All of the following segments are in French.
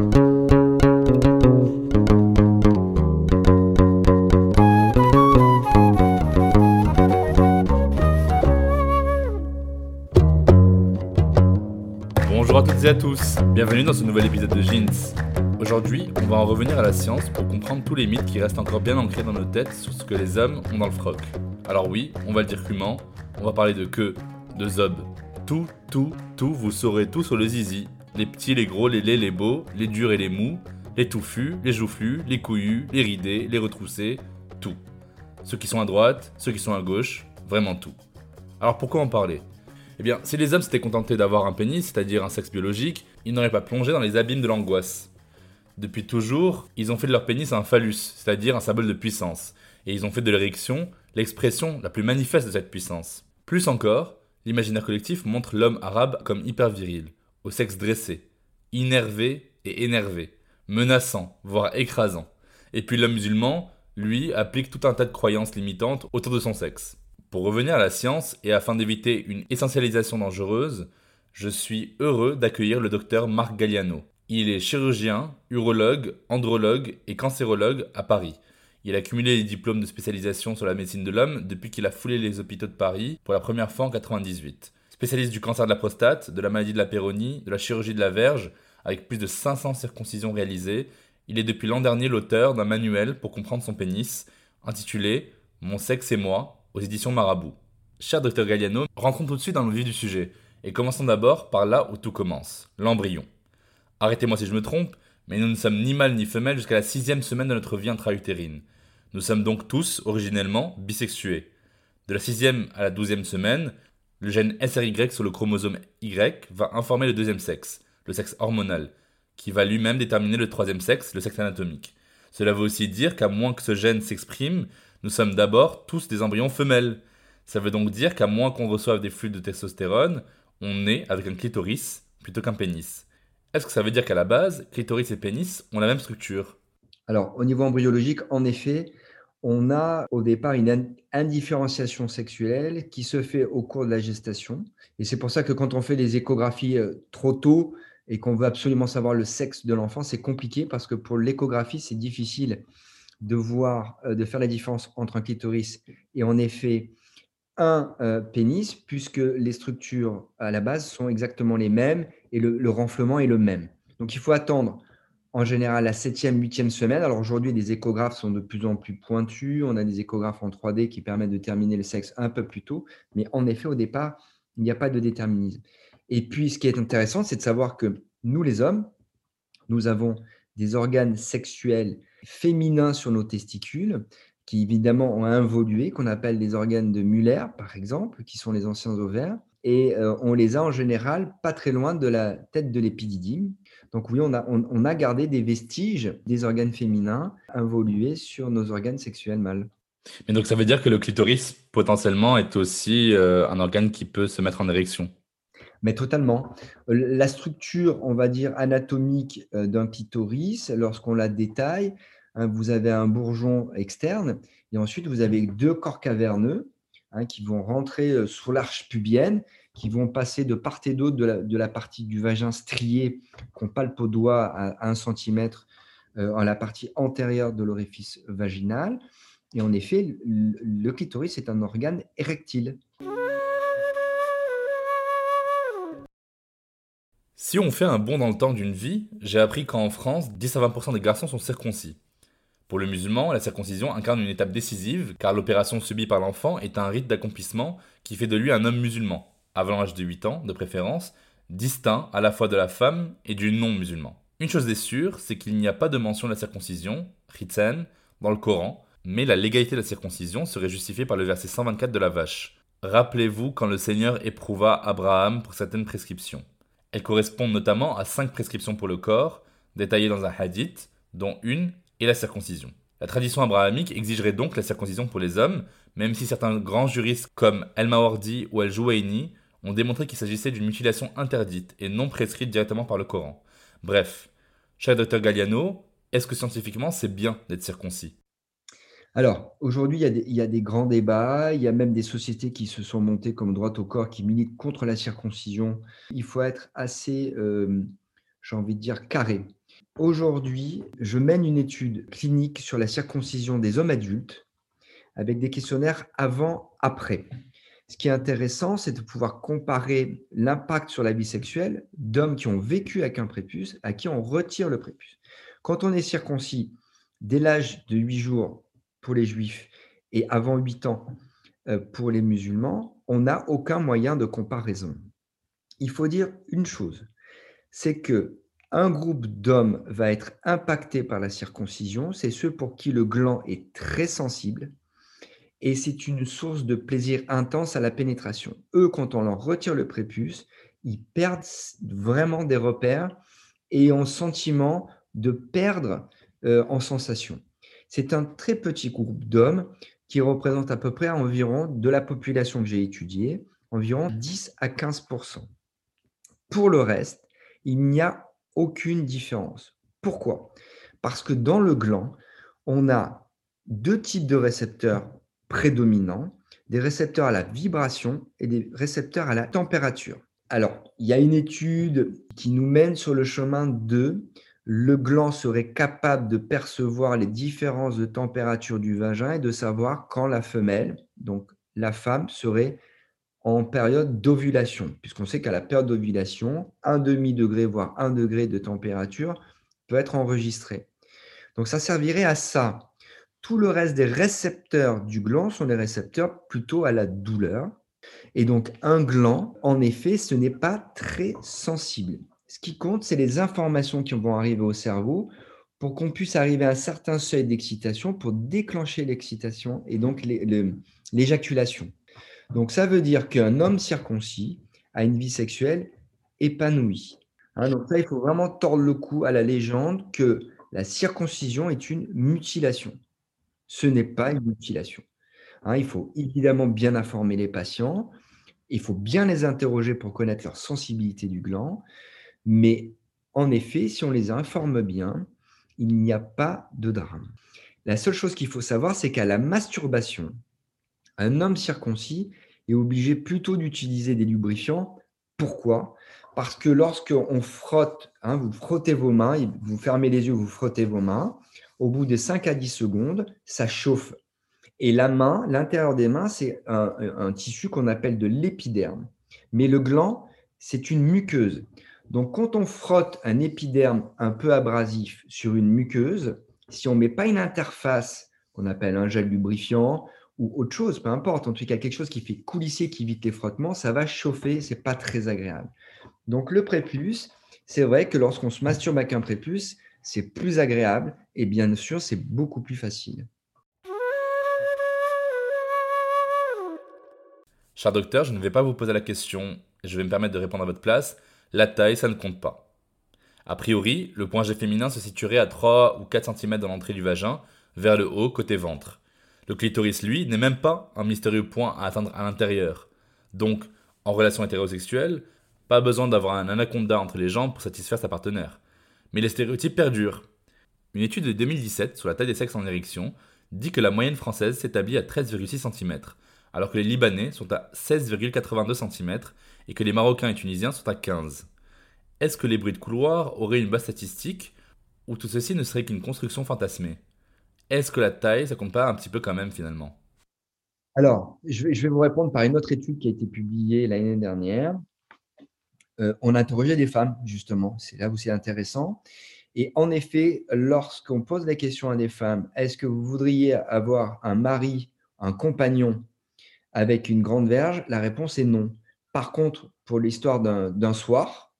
Bonjour à toutes et à tous, bienvenue dans ce nouvel épisode de Jeans. Aujourd'hui, on va en revenir à la science pour comprendre tous les mythes qui restent encore bien ancrés dans nos têtes sur ce que les hommes ont dans le froc. Alors oui, on va le dire crûment, on va parler de queue, de zob. Tout, tout, tout, vous saurez tout sur le zizi. Les petits, les gros, les laids, les beaux, les durs et les mous, les touffus, les joufflus, les couillus, les ridés, les retroussés, tout. Ceux qui sont à droite, ceux qui sont à gauche, vraiment tout. Alors pourquoi en parler? Eh bien, si les hommes s'étaient contentés d'avoir un pénis, c'est-à-dire un sexe biologique, ils n'auraient pas plongé dans les abîmes de l'angoisse. Depuis toujours, ils ont fait de leur pénis un phallus, c'est-à-dire un symbole de puissance, et ils ont fait de l'érection l'expression la plus manifeste de cette puissance. Plus encore, l'imaginaire collectif montre l'homme arabe comme hyper viril, au sexe dressé, innervé et énervé, menaçant, voire écrasant. Et puis l'homme musulman, lui, applique tout un tas de croyances limitantes autour de son sexe. Pour revenir à la science et afin d'éviter une essentialisation dangereuse, je suis heureux d'accueillir le docteur Marc Galliano. Il est chirurgien, urologue, andrologue et cancérologue à Paris. Il a cumulé les diplômes de spécialisation sur la médecine de l'homme depuis qu'il a foulé les hôpitaux de Paris pour la première fois en 98. Spécialiste du cancer de la prostate, de la maladie de la péronie, de la chirurgie de la verge, avec plus de 500 circoncisions réalisées, il est depuis l'an dernier l'auteur d'un manuel pour comprendre son pénis, intitulé Mon sexe et moi, aux éditions Marabout. Cher Dr Galliano, rentrons tout de suite dans le vif du sujet, et commençons d'abord par là où tout commence, l'embryon. Arrêtez-moi si je me trompe, mais nous ne sommes ni mâles ni femelles jusqu'à la sixième semaine de notre vie intra-utérine. Nous sommes donc tous, originellement, bisexués. De la sixième à la douzième semaine, le gène SRY sur le chromosome Y va informer le deuxième sexe, le sexe hormonal, qui va lui-même déterminer le troisième sexe, le sexe anatomique. Cela veut aussi dire qu'à moins que ce gène s'exprime, nous sommes d'abord tous des embryons femelles. Ça veut donc dire qu'à moins qu'on reçoive des flux de testostérone, on naît avec un clitoris plutôt qu'un pénis. Est-ce que ça veut dire qu'à la base, clitoris et pénis ont la même structure? Alors, au niveau embryologique, en effet, on a au départ une indifférenciation sexuelle qui se fait au cours de la gestation. Et c'est pour ça que quand on fait les échographies euh, trop tôt et qu'on veut absolument savoir le sexe de l'enfant, c'est compliqué parce que pour l'échographie, c'est difficile de voir, euh, de faire la différence entre un clitoris et en effet un euh, pénis, puisque les structures à la base sont exactement les mêmes et le, le renflement est le même. Donc il faut attendre en général la septième, huitième semaine. Alors aujourd'hui, les échographes sont de plus en plus pointus. On a des échographes en 3D qui permettent de terminer le sexe un peu plus tôt. Mais en effet, au départ, il n'y a pas de déterminisme. Et puis, ce qui est intéressant, c'est de savoir que nous, les hommes, nous avons des organes sexuels féminins sur nos testicules qui évidemment ont involué, qu'on appelle les organes de Muller, par exemple, qui sont les anciens ovaires. Et euh, on les a en général pas très loin de la tête de l'épididyme. Donc oui, on a, on, on a gardé des vestiges des organes féminins involués sur nos organes sexuels mâles. Mais donc ça veut dire que le clitoris potentiellement est aussi euh, un organe qui peut se mettre en érection Mais totalement. La structure, on va dire, anatomique euh, d'un clitoris, lorsqu'on la détaille, hein, vous avez un bourgeon externe et ensuite vous avez deux corps caverneux hein, qui vont rentrer euh, sous l'arche pubienne, qui vont passer de part et d'autre de la, partie du vagin strié qu'on palpe au doigt à 1 cm en la partie antérieure de l'orifice vaginal. Et en effet, le clitoris est un organe érectile. Si on fait un bond dans le temps d'une vie, j'ai appris qu'en France, 10 à 20% des garçons sont circoncis. Pour le musulman, la circoncision incarne une étape décisive, car l'opération subie par l'enfant est un rite d'accomplissement qui fait de lui un homme musulman, avant l'âge de 8 ans, de préférence, distinct à la fois de la femme et du non-musulman. Une chose est sûre, c'est qu'il n'y a pas de mention de la circoncision, ritsen, dans le Coran, mais la légalité de la circoncision serait justifiée par le verset 124 de la vache. Rappelez-vous quand le Seigneur éprouva Abraham pour certaines prescriptions. Elles correspondent notamment à cinq prescriptions pour le corps, détaillées dans un hadith, dont une est la circoncision. La tradition abrahamique exigerait donc la circoncision pour les hommes, même si certains grands juristes comme El-Mawardi ou El-Jouaini ont démontré qu'il s'agissait d'une mutilation interdite et non prescrite directement par le Coran. Bref, cher docteur Galliano, est-ce que scientifiquement c'est bien d'être circoncis? Alors, aujourd'hui, il, y a des grands débats, il y a même des sociétés qui se sont montées comme droite au corps, qui militent contre la circoncision. Il faut être assez, euh, j'ai envie de dire, carré. Aujourd'hui, je mène une étude clinique sur la circoncision des hommes adultes avec des questionnaires avant-après. Ce qui est intéressant, c'est de pouvoir comparer l'impact sur la vie sexuelle d'hommes qui ont vécu avec un prépuce à qui on retire le prépuce. Quand on est circoncis dès l'âge de 8 jours pour les juifs et avant 8 ans euh, pour les musulmans, on n'a aucun moyen de comparaison. Il faut dire une chose, c'est que un groupe d'hommes va être impacté par la circoncision, c'est ceux pour qui le gland est très sensible et c'est une source de plaisir intense à la pénétration. Eux, quand on leur retire le prépuce, ils perdent vraiment des repères et ont sentiment de perdre euh, en sensation. C'est un très petit groupe d'hommes qui représente à peu près environ, de la population que j'ai étudiée, environ 10 à 15% Pour le reste, il n'y a aucune différence. Pourquoi? Parce que dans le gland, on a deux types de récepteurs prédominants, des récepteurs à la vibration et des récepteurs à la température. Alors, il y a une étude qui nous mène sur le chemin de le gland serait capable de percevoir les différences de température du vagin et de savoir quand la femelle, donc la femme, serait en période d'ovulation, puisqu'on sait qu'à la période d'ovulation, un demi-degré, voire un degré de température peut être enregistré. Donc ça servirait à ça. Tout le reste des récepteurs du gland sont des récepteurs plutôt à la douleur. Et donc un gland, en effet, ce n'est pas très sensible. Ce qui compte, c'est les informations qui vont arriver au cerveau pour qu'on puisse arriver à un certain seuil d'excitation pour déclencher l'excitation et donc l'éjaculation. Donc ça veut dire qu'un homme circoncis a une vie sexuelle épanouie. Hein, donc ça, il faut vraiment tordre le cou à la légende que la circoncision est une mutilation. Ce n'est pas une mutilation. Hein, il faut évidemment bien informer les patients, il faut bien les interroger pour connaître leur sensibilité du gland. Mais en effet, si on les informe bien, il n'y a pas de drame. La seule chose qu'il faut savoir, c'est qu'à la masturbation, un homme circoncis est obligé plutôt d'utiliser des lubrifiants. Pourquoi? Parce que lorsqu'on frotte, hein, vous frottez vos mains, vous fermez les yeux, vous frottez vos mains, au bout de 5 à 10 secondes, ça chauffe. Et la main, l'intérieur des mains, c'est un, tissu qu'on appelle de l'épiderme. Mais le gland, c'est une muqueuse. Donc, quand on frotte un épiderme un peu abrasif sur une muqueuse, si on ne met pas une interface qu'on appelle un gel lubrifiant ou autre chose, peu importe, en tout cas quelque chose qui fait coulisser, qui évite les frottements, ça va chauffer, c'est pas très agréable. Donc, le prépuce, c'est vrai que lorsqu'on se masturbe avec un prépuce, c'est plus agréable et bien sûr, c'est beaucoup plus facile. Cher docteur, je ne vais pas vous poser la question, je vais me permettre de répondre à votre place la taille, ça ne compte pas. A priori, le point G féminin se situerait à 3 ou 4 cm dans l'entrée du vagin, vers le haut, côté ventre. Le clitoris, lui, n'est même pas un mystérieux point à atteindre à l'intérieur. Donc, en relation hétérosexuelle, pas besoin d'avoir un anaconda entre les jambes pour satisfaire sa partenaire. Mais les stéréotypes perdurent. Une étude de 2017 sur la taille des sexes en érection dit que la moyenne française s'établit à 13,6 cm, alors que les Libanais sont à 16,82 cm et que les Marocains et Tunisiens sont à 15. Est-ce que les bruits de couloir auraient une base statistique ou tout ceci ne serait qu'une construction fantasmée? Est-ce que la taille, ça compte pas un petit peu quand même finalement? Alors, je vais, vous répondre par une autre étude qui a été publiée l'année dernière. Euh, on a interrogé des femmes, justement, c'est là où c'est intéressant. Et en effet, lorsqu'on pose la question à des femmes, est-ce que vous voudriez avoir un mari, un compagnon avec une grande verge? La réponse est non. Par contre, pour l'histoire d'un soir,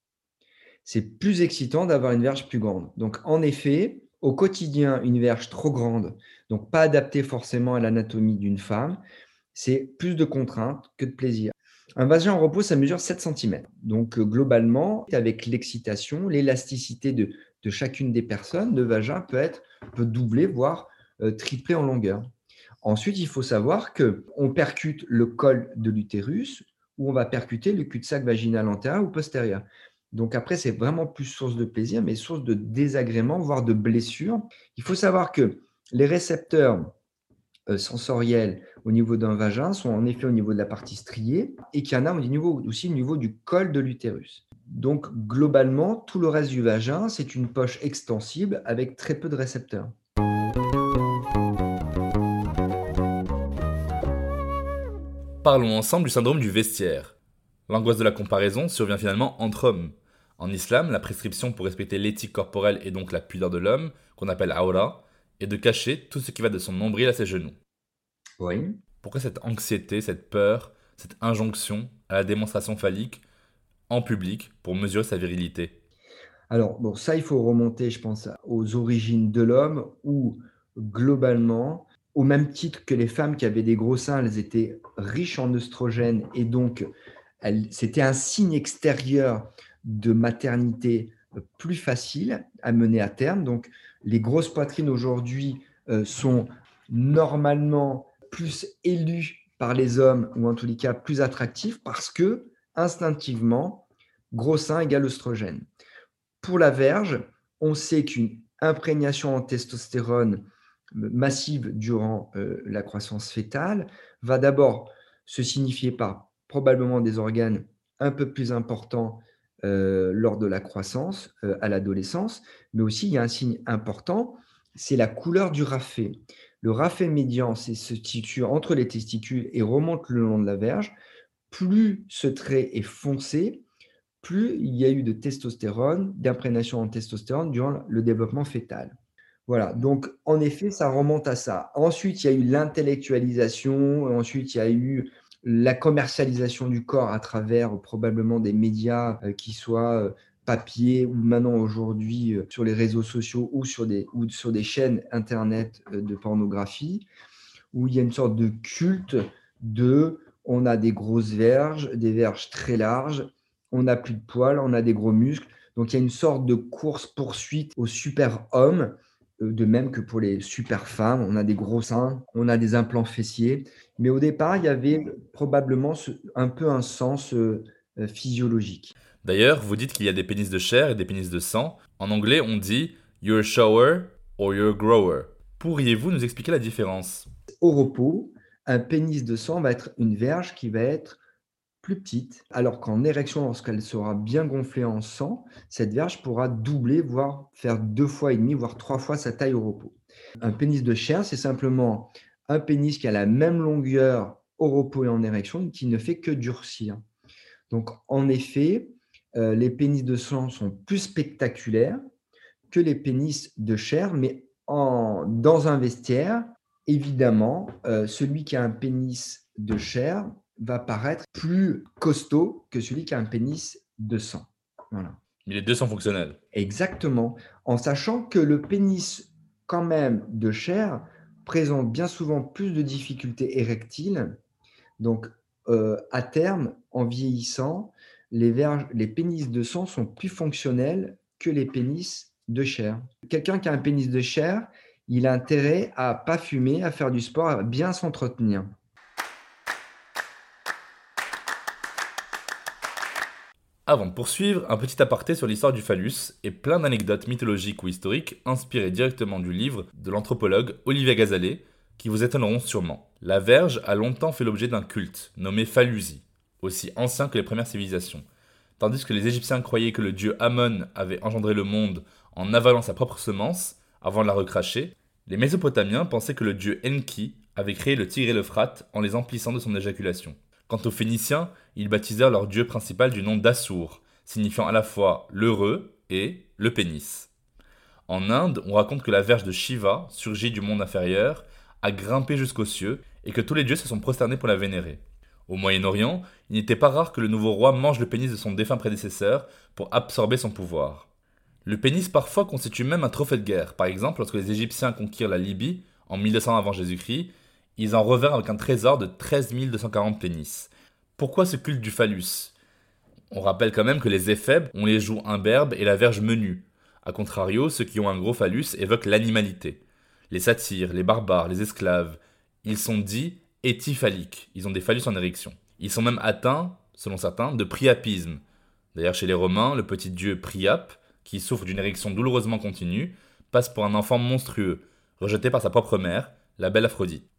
c'est plus excitant d'avoir une verge plus grande. Donc, en effet, au quotidien, une verge trop grande, donc pas adaptée forcément à l'anatomie d'une femme, c'est plus de contraintes que de plaisir. Un vagin en repos, ça mesure 7 cm. Donc, euh, globalement, avec l'excitation, l'élasticité de, chacune des personnes, le vagin peut être peut doubler, voire euh, tripler en longueur. Ensuite, il faut savoir qu'on percute le col de l'utérus ou on va percuter le cul-de-sac vaginal antérieur ou postérieur. Donc après, c'est vraiment plus source de plaisir, mais source de désagrément, voire de blessure. Il faut savoir que les récepteurs euh, sensoriels au niveau d'un vagin sont en effet au niveau de la partie striée et qu'il y en a aussi au niveau du col de l'utérus. Donc globalement, tout le reste du vagin, c'est une poche extensible avec très peu de récepteurs. Parlons ensemble du syndrome du vestiaire. L'angoisse de la comparaison survient finalement entre hommes. En islam, la prescription pour respecter l'éthique corporelle et donc la pudeur de l'homme, qu'on appelle aura, est de cacher tout ce qui va de son nombril à ses genoux. Oui. Pourquoi cette anxiété, cette peur, cette injonction à la démonstration phallique en public pour mesurer sa virilité? Alors, bon, ça, il faut remonter, je pense, aux origines de l'homme où, globalement, au même titre que les femmes qui avaient des gros seins, elles étaient riches en oestrogènes et donc c'était un signe extérieur de maternité plus facile à mener à terme. Donc, les grosses poitrines aujourd'hui euh, sont normalement plus élues par les hommes, ou en tous les cas plus attractifs, parce que instinctivement, gros sein égale oestrogène. Pour la verge, on sait qu'une imprégnation en testostérone massive durant euh, la croissance fétale va d'abord se signifier par probablement des organes un peu plus importants euh, lors de la croissance euh, à l'adolescence, mais aussi il y a un signe important, c'est la couleur du rafet. Le rafet médian, se situe entre les testicules et remonte le long de la verge. Plus ce trait est foncé, plus il y a eu de testostérone, d'imprégnation en testostérone durant le développement fœtal. Voilà, donc en effet, ça remonte à ça. Ensuite, il y a eu l'intellectualisation, ensuite, il y a eu la commercialisation du corps à travers euh, probablement des médias euh, qui soient euh, papier ou maintenant aujourd'hui sur les réseaux sociaux ou sur des, ou sur des chaînes internet de pornographie, où il y a une sorte de culte de on a des grosses verges, des verges très larges, on n'a plus de poils, on a des gros muscles. Donc il y a une sorte de course-poursuite au super-homme de même que pour les super femmes, on a des gros seins, on a des implants fessiers. Mais au départ, il y avait probablement un peu un sens euh, euh, physiologique. D'ailleurs, vous dites qu'il y a des pénis de chair et des pénis de sang. En anglais, on dit you're a shower or you're a grower. Pourriez-vous nous expliquer la différence? Au repos, un pénis de sang va être une verge qui va être plus petite, alors qu'en érection, lorsqu'elle sera bien gonflée en sang, cette verge pourra doubler, voire faire deux fois et demi, voire trois fois sa taille au repos. Un pénis de chair, c'est simplement un pénis qui a la même longueur au repos et en érection, qui ne fait que durcir. Donc, en effet, euh, les pénis de sang sont plus spectaculaires que les pénis de chair, mais en, dans un vestiaire, évidemment, euh, celui qui a un pénis de chair va paraître plus costaud que celui qui a un pénis de sang. Voilà. Mais les deux sont fonctionnels. Exactement. En sachant que le pénis, quand même, de chair, présente bien souvent plus de difficultés érectiles. Donc, euh, à terme, en vieillissant, les, les pénis de sang sont plus fonctionnels que les pénis de chair. Quelqu'un qui a un pénis de chair, il a intérêt à pas fumer, à faire du sport, à bien s'entretenir. Avant de poursuivre, un petit aparté sur l'histoire du phallus et plein d'anecdotes mythologiques ou historiques inspirées directement du livre de l'anthropologue Olivier Gazalet, qui vous étonneront sûrement. La verge a longtemps fait l'objet d'un culte, nommé Phallusie, aussi ancien que les premières civilisations. Tandis que les Égyptiens croyaient que le dieu Amon avait engendré le monde en avalant sa propre semence, avant de la recracher, les Mésopotamiens pensaient que le dieu Enki avait créé le tigre et l'Euphrate en les emplissant de son éjaculation. Quant aux Phéniciens, ils baptisèrent leur dieu principal du nom d'Assur, signifiant à la fois l'heureux et le pénis. En Inde, on raconte que la verge de Shiva, surgit du monde inférieur, a grimpé jusqu'aux cieux et que tous les dieux se sont prosternés pour la vénérer. Au Moyen-Orient, il n'était pas rare que le nouveau roi mange le pénis de son défunt prédécesseur pour absorber son pouvoir. Le pénis parfois constitue même un trophée de guerre. Par exemple, lorsque les Égyptiens conquirent la Libye en 1200 avant Jésus-Christ, ils en revinrent avec un trésor de 13 240 pénis. Pourquoi ce culte du phallus? On rappelle quand même que les éphèbes ont les joues imberbes et la verge menue. A contrario, ceux qui ont un gros phallus évoquent l'animalité. Les satyres, les barbares, les esclaves, ils sont dits étiphaliques, ils ont des phallus en érection. Ils sont même atteints, selon certains, de priapisme. D'ailleurs, chez les Romains, le petit dieu Priape, qui souffre d'une érection douloureusement continue, passe pour un enfant monstrueux, rejeté par sa propre mère, la belle Aphrodite.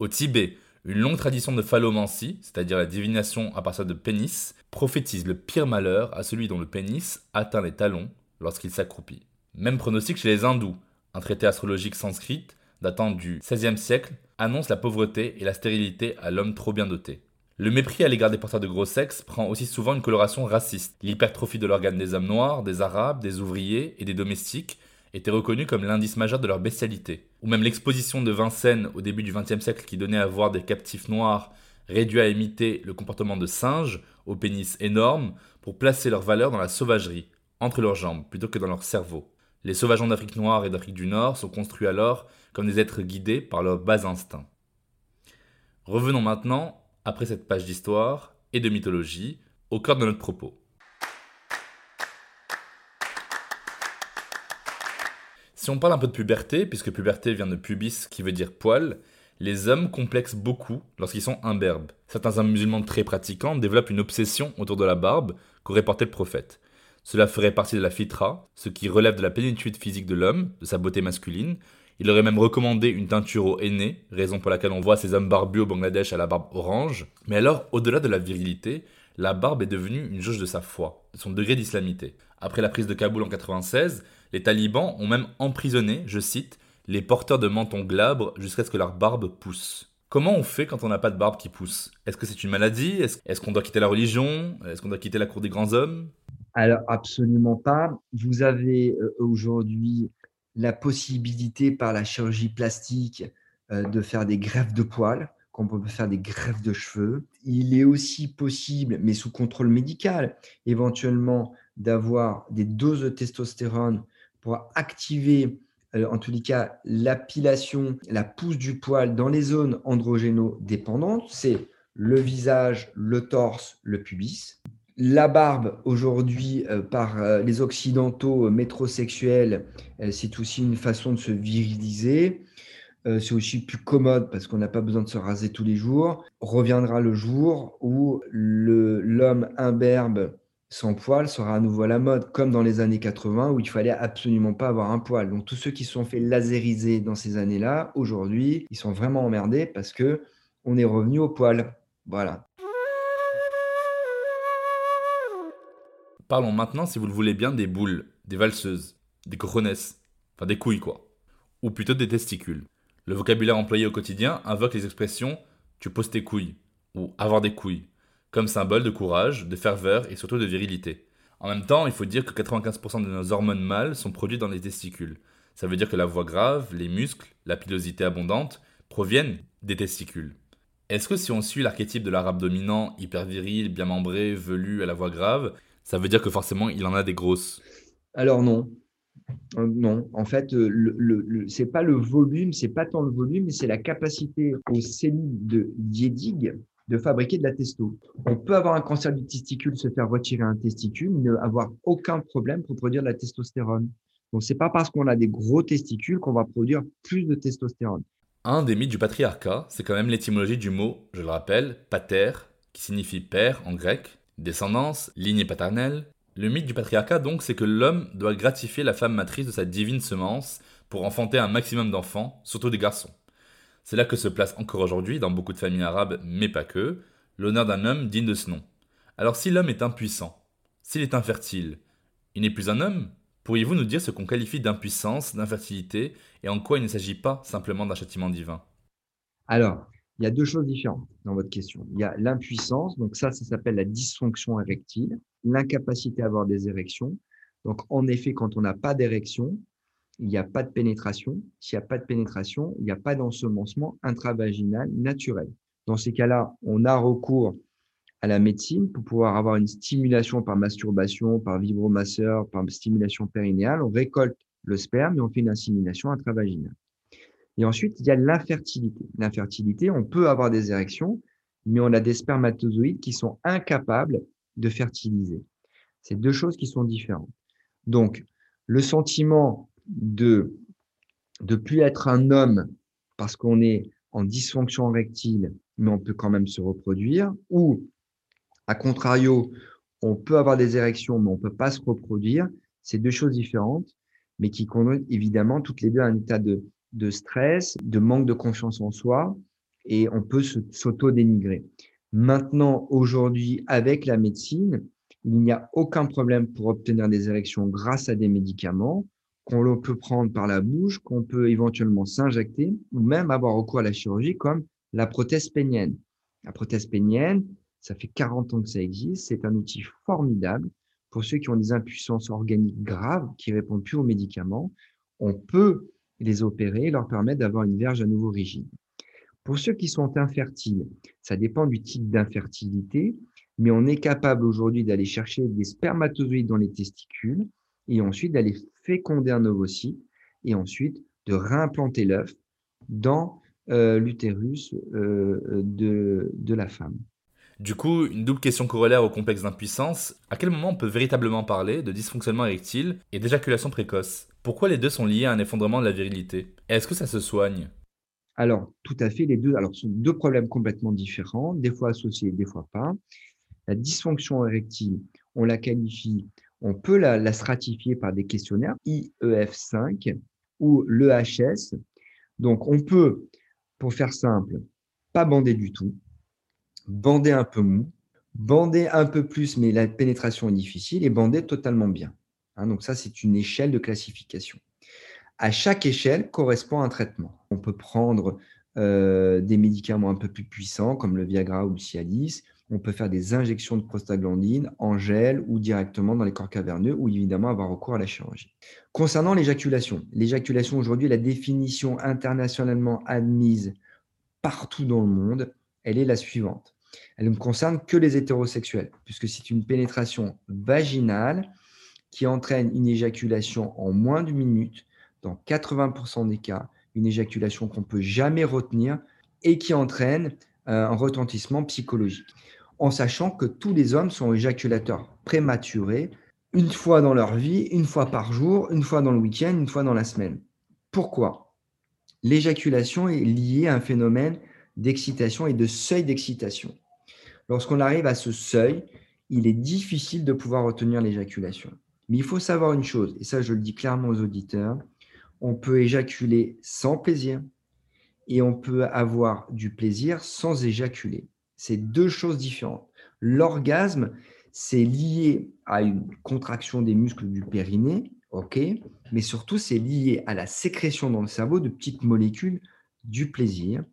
Au Tibet, une longue tradition de phallomancie, c'est-à-dire la divination à partir de pénis, prophétise le pire malheur à celui dont le pénis atteint les talons lorsqu'il s'accroupit. Même pronostic chez les hindous. Un traité astrologique sanskrit datant du XVIe siècle annonce la pauvreté et la stérilité à l'homme trop bien doté. Le mépris à l'égard des porteurs de gros sexe prend aussi souvent une coloration raciste. L'hypertrophie de l'organe des hommes noirs, des arabes, des ouvriers et des domestiques était reconnue comme l'indice majeur de leur bestialité. Ou même l'exposition de Vincennes au début du XXe siècle qui donnait à voir des captifs noirs réduits à imiter le comportement de singes, au pénis énorme, pour placer leur valeur dans la sauvagerie, entre leurs jambes, plutôt que dans leur cerveau. Les sauvageons d'Afrique noire et d'Afrique du Nord sont construits alors comme des êtres guidés par leurs bas instincts. Revenons maintenant, après cette page d'histoire et de mythologie, au cœur de notre propos. Si on parle un peu de puberté, puisque puberté vient de pubis qui veut dire poil, les hommes complexent beaucoup lorsqu'ils sont imberbes. Certains hommes musulmans très pratiquants développent une obsession autour de la barbe qu'aurait porté le prophète. Cela ferait partie de la fitra, ce qui relève de la plénitude physique de l'homme, de sa beauté masculine. Il aurait même recommandé une teinture au henné, raison pour laquelle on voit ces hommes barbus au Bangladesh à la barbe orange. Mais alors, au-delà de la virilité, la barbe est devenue une jauge de sa foi, de son degré d'islamité. Après la prise de Kaboul en 96, les talibans ont même emprisonné, je cite, les porteurs de mentons glabres jusqu'à ce que leur barbe pousse. Comment on fait quand on n'a pas de barbe qui pousse? Est-ce que c'est une maladie? Est-ce qu'on doit quitter la religion? Est-ce qu'on doit quitter la cour des grands hommes? Alors absolument pas. Vous avez euh, aujourd'hui la possibilité par la chirurgie plastique euh, de faire des greffes de poils, qu'on peut faire des greffes de cheveux. Il est aussi possible, mais sous contrôle médical, éventuellement d'avoir des doses de testostérone pour activer, euh, en tous les cas, l'apilation, la pousse du poil dans les zones androgéno-dépendantes. C'est le visage, le torse, le pubis. La barbe, aujourd'hui, euh, par euh, les occidentaux métrosexuels, c'est aussi une façon de se viriliser. c'est aussi plus commode parce qu'on n'a pas besoin de se raser tous les jours. Reviendra le jour où l'homme imberbe sans poil sera à nouveau à la mode, comme dans les années 80 où il fallait absolument pas avoir un poil. Donc tous ceux qui se sont fait laseriser dans ces années-là, aujourd'hui, ils sont vraiment emmerdés parce que on est revenu au poil. Voilà. Parlons maintenant, si vous le voulez bien, des boules, des valseuses, des cojones, enfin des couilles quoi, ou plutôt des testicules. Le vocabulaire employé au quotidien invoque les expressions tu poses tes couilles ou avoir des couilles comme symbole de courage, de ferveur et surtout de virilité. En même temps, il faut dire que 95% de nos hormones mâles sont produites dans les testicules. Ça veut dire que la voix grave, les muscles, la pilosité abondante proviennent des testicules. Est-ce que si on suit l'archétype de l'arabe dominant, hyper viril, bien membré, velu, à la voix grave, ça veut dire que forcément il en a des grosses? Alors non. Euh, non, en fait, euh, c'est pas le volume, c'est pas tant le volume, mais c'est la capacité aux cellules de Diedig de fabriquer de la testo. On peut avoir un cancer du testicule, se faire retirer un testicule, mais ne avoir aucun problème pour produire de la testostérone. Donc, c'est pas parce qu'on a des gros testicules qu'on va produire plus de testostérone. Un des mythes du patriarcat, c'est quand même l'étymologie du mot, je le rappelle, pater, qui signifie père en grec, descendance, lignée paternelle. Le mythe du patriarcat, donc, c'est que l'homme doit gratifier la femme matrice de sa divine semence pour enfanter un maximum d'enfants, surtout des garçons. C'est là que se place encore aujourd'hui, dans beaucoup de familles arabes, mais pas que, l'honneur d'un homme digne de ce nom. Alors si l'homme est impuissant, s'il est infertile, il n'est plus un homme Pourriez-vous nous dire ce qu'on qualifie d'impuissance, d'infertilité, et en quoi il ne s'agit pas simplement d'un châtiment divin? Alors, il y a deux choses différentes dans votre question. Il y a l'impuissance, donc ça, ça s'appelle la dysfonction érectile, l'incapacité à avoir des érections. Donc, en effet, quand on n'a pas d'érection, il n'y a pas de pénétration. S'il n'y a pas de pénétration, il n'y a pas d'ensemencement intravaginal naturel. Dans ces cas-là, on a recours à la médecine pour pouvoir avoir une stimulation par masturbation, par vibromasseur, par stimulation périnéale. On récolte le sperme et on fait une insémination intravaginale. Et ensuite, il y a l'infertilité. L'infertilité, on peut avoir des érections, mais on a des spermatozoïdes qui sont incapables de fertiliser. C'est deux choses qui sont différentes. Donc, le sentiment de de plus être un homme parce qu'on est en dysfonction rectile, mais on peut quand même se reproduire, ou à contrario, on peut avoir des érections, mais on ne peut pas se reproduire. C'est deux choses différentes, mais qui conduisent évidemment toutes les deux à un état de, de stress, de manque de confiance en soi, et on peut s'auto-dénigrer. Maintenant, aujourd'hui, avec la médecine, il n'y a aucun problème pour obtenir des érections grâce à des médicaments qu'on peut prendre par la bouche, qu'on peut éventuellement s'injecter ou même avoir recours à la chirurgie comme la prothèse pénienne. La prothèse pénienne, ça fait 40 ans que ça existe, c'est un outil formidable pour ceux qui ont des impuissances organiques graves, qui répondent plus aux médicaments. On peut les opérer et leur permettre d'avoir une verge à nouveau rigide. Pour ceux qui sont infertiles, ça dépend du type d'infertilité, mais on est capable aujourd'hui d'aller chercher des spermatozoïdes dans les testicules et ensuite d'aller féconder un ovocyte et ensuite de réimplanter l'œuf dans euh, l'utérus euh, de, de la femme. Du coup, une double question corollaire au complexe d'impuissance. À quel moment on peut véritablement parler de dysfonctionnement érectile et d'éjaculation précoce? Pourquoi les deux sont liés à un effondrement de la virilité? Est-ce que ça se soigne? Alors, tout à fait, les deux alors, sont deux problèmes complètement différents, des fois associés, des fois pas. La dysfonction érectile, on la qualifie on peut la, stratifier par des questionnaires IEF5 ou l'EHS. Donc, on peut, pour faire simple, pas bander du tout, bander un peu mou, bander un peu plus, mais la pénétration est difficile, et bander totalement bien. Hein, donc, ça, c'est une échelle de classification. À chaque échelle correspond un traitement. On peut prendre euh, des médicaments un peu plus puissants, comme le Viagra ou le Cialis, on peut faire des injections de prostaglandine en gel ou directement dans les corps caverneux ou évidemment avoir recours à la chirurgie. Concernant l'éjaculation, l'éjaculation aujourd'hui, la définition internationalement admise partout dans le monde, elle est la suivante. Elle ne concerne que les hétérosexuels, puisque c'est une pénétration vaginale qui entraîne une éjaculation en moins d'une minute, dans 80% des cas, une éjaculation qu'on ne peut jamais retenir et qui entraîne un retentissement psychologique en sachant que tous les hommes sont éjaculateurs prématurés, une fois dans leur vie, une fois par jour, une fois dans le week-end, une fois dans la semaine. Pourquoi? L'éjaculation est liée à un phénomène d'excitation et de seuil d'excitation. Lorsqu'on arrive à ce seuil, il est difficile de pouvoir retenir l'éjaculation. Mais il faut savoir une chose, et ça je le dis clairement aux auditeurs, on peut éjaculer sans plaisir et on peut avoir du plaisir sans éjaculer. C'est deux choses différentes. L'orgasme, c'est lié à une contraction des muscles du périnée, ok, mais surtout c'est lié à la sécrétion dans le cerveau de petites molécules du plaisir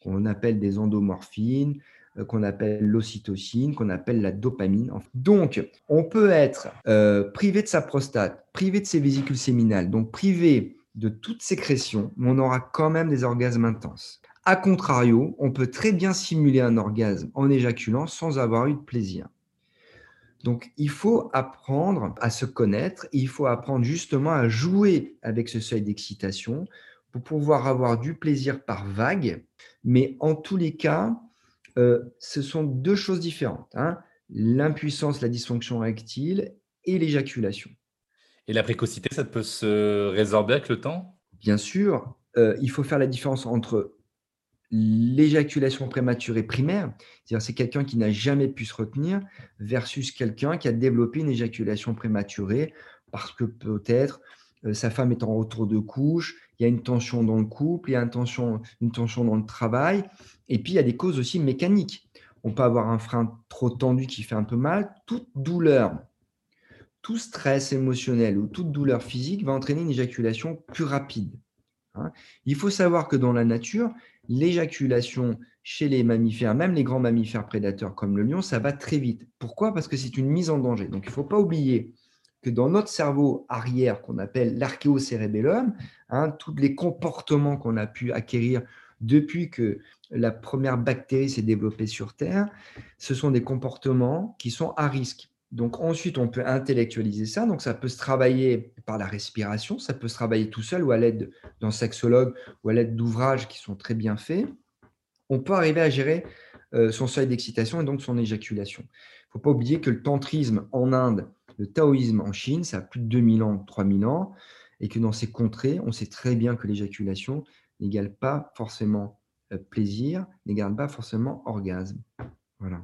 qu'on appelle des endomorphines, euh, qu'on appelle l'ocytocine, qu'on appelle la dopamine. Donc, on peut être euh, privé de sa prostate, privé de ses vésicules séminales, donc privé de toute sécrétion, mais on aura quand même des orgasmes intenses. A contrario, on peut très bien simuler un orgasme en éjaculant sans avoir eu de plaisir. Donc, il faut apprendre à se connaître, il faut apprendre justement à jouer avec ce seuil d'excitation pour pouvoir avoir du plaisir par vague. Mais en tous les cas, euh, ce sont deux choses différentes. Hein. L'impuissance, la dysfonction rectile et l'éjaculation. Et la précocité, ça peut se résorber avec le temps? Bien sûr, euh, il faut faire la différence entre l'éjaculation prématurée primaire, c'est-à-dire c'est quelqu'un qui n'a jamais pu se retenir, versus quelqu'un qui a développé une éjaculation prématurée parce que peut-être euh, sa femme est en retour de couche, il y a une tension dans le couple, il y a une tension, une tension dans le travail, et puis il y a des causes aussi mécaniques. On peut avoir un frein trop tendu qui fait un peu mal, toute douleur, tout stress émotionnel ou toute douleur physique va entraîner une éjaculation plus rapide. Hein. Il faut savoir que dans la nature, l'éjaculation chez les mammifères, même les grands mammifères prédateurs comme le lion, ça va très vite. Pourquoi? Parce que c'est une mise en danger. Donc il ne faut pas oublier que dans notre cerveau arrière, qu'on appelle l'archéocérébellum, hein, tous les comportements qu'on a pu acquérir depuis que la première bactérie s'est développée sur Terre, ce sont des comportements qui sont à risque. Donc ensuite, on peut intellectualiser ça. Donc ça peut se travailler par la respiration, ça peut se travailler tout seul ou à l'aide d'un sexologue ou à l'aide d'ouvrages qui sont très bien faits. On peut arriver à gérer euh, son seuil d'excitation et donc son éjaculation. Il ne faut pas oublier que le tantrisme en Inde, le taoïsme en Chine, ça a plus de 2000 ans, 3000 ans, et que dans ces contrées, on sait très bien que l'éjaculation n'égale pas forcément euh, plaisir, n'égale pas forcément orgasme. Voilà.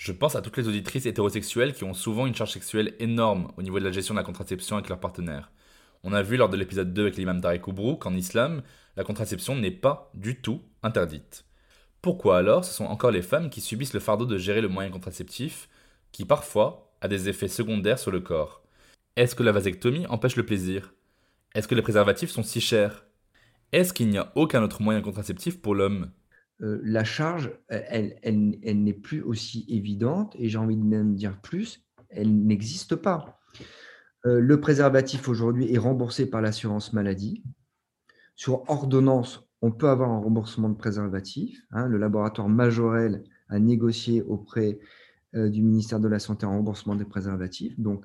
Je pense à toutes les auditrices hétérosexuelles qui ont souvent une charge sexuelle énorme au niveau de la gestion de la contraception avec leur partenaire. On a vu lors de l'épisode 2 avec l'imam Tariq Oubrou qu'en islam, la contraception n'est pas du tout interdite. Pourquoi alors ce sont encore les femmes qui subissent le fardeau de gérer le moyen contraceptif, qui parfois a des effets secondaires sur le corps? Est-ce que la vasectomie empêche le plaisir? Est-ce que les préservatifs sont si chers? Est-ce qu'il n'y a aucun autre moyen contraceptif pour l'homme? Euh, la charge, elle, elle, n'est plus aussi évidente et j'ai envie de même dire plus, elle n'existe pas. Euh, le préservatif aujourd'hui est remboursé par l'assurance maladie. Sur ordonnance, on peut avoir un remboursement de préservatif. Hein. le laboratoire Majorel a négocié auprès euh, du ministère de la Santé un remboursement des préservatifs. Donc,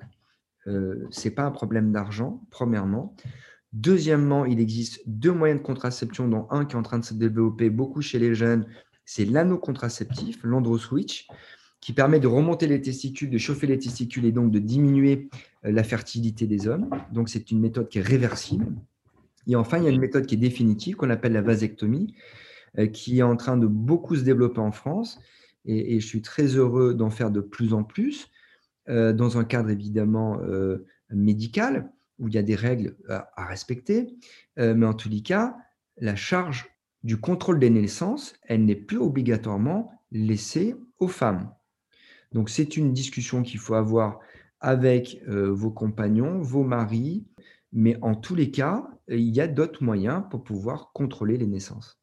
ce n'est pas un problème d'argent, premièrement. Deuxièmement, il existe deux moyens de contraception, dont un qui est en train de se développer beaucoup chez les jeunes, c'est l'anneau contraceptif, l'androswitch, qui permet de remonter les testicules, de chauffer les testicules et donc de diminuer euh, la fertilité des hommes. Donc c'est une méthode qui est réversible. Et enfin, il y a une méthode qui est définitive, qu'on appelle la vasectomie, euh, qui est en train de beaucoup se développer en France. Et, je suis très heureux d'en faire de plus en plus, euh, dans un cadre évidemment médical où il y a des règles à, respecter, euh, mais en tous les cas, la charge du contrôle des naissances, elle n'est plus obligatoirement laissée aux femmes. Donc c'est une discussion qu'il faut avoir avec euh, vos compagnons, vos maris, mais en tous les cas, il y a d'autres moyens pour pouvoir contrôler les naissances.